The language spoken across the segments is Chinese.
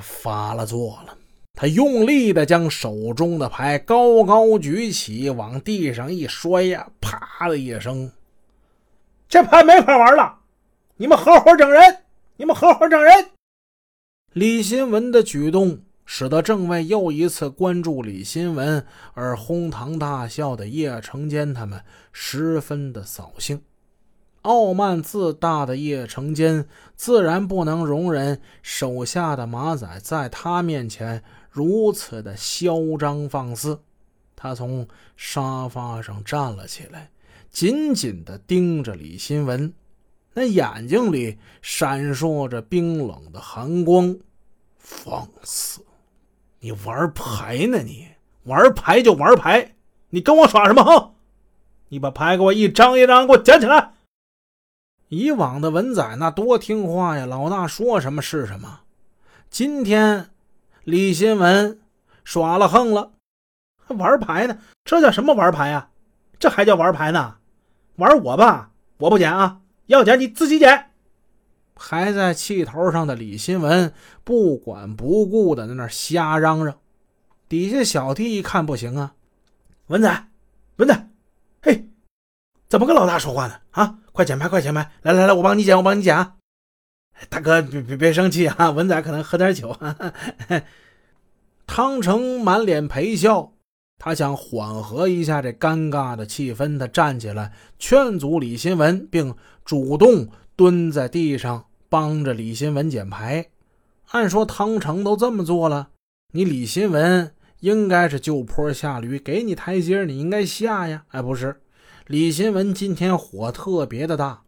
发了作了，他用力的将手中的牌高高举起，往地上一摔呀，啪的一声，这牌没法玩了！你们合伙整人！你们合伙整人！李新文的举动使得正为又一次关注李新文而哄堂大笑的叶成坚他们十分的扫兴。傲慢自大的叶成坚自然不能容忍手下的马仔在他面前如此的嚣张放肆。他从沙发上站了起来，紧紧地盯着李新文，那眼睛里闪烁着冰冷的寒光。放肆！你玩牌呢？你玩牌就玩牌，你跟我耍什么横？你把牌给我一张一张给我捡起来。以往的文仔那多听话呀，老大说什么是什么。今天李新文耍了横了，还玩牌呢？这叫什么玩牌啊？这还叫玩牌呢？玩我吧，我不捡啊！要捡你自己捡。还在气头上的李新文不管不顾的在那瞎嚷嚷，底下小弟一看不行啊，文仔，怎么跟老大说话呢？啊！快捡牌，快捡牌！来来来，我帮你捡，我帮你捡啊！大哥，别别别生气啊！文仔可能喝点酒。汤成满脸陪笑，他想缓和一下这尴尬的气氛，他站起来劝阻李新文，并主动蹲在地上帮着李新文捡牌。按说汤成都这么做了，你李新文应该是就坡下驴，给你台阶，你应该下呀。哎，不是。李新文今天火特别的大，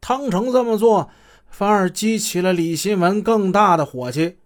汤成这么做反而激起了李新文更大的火气。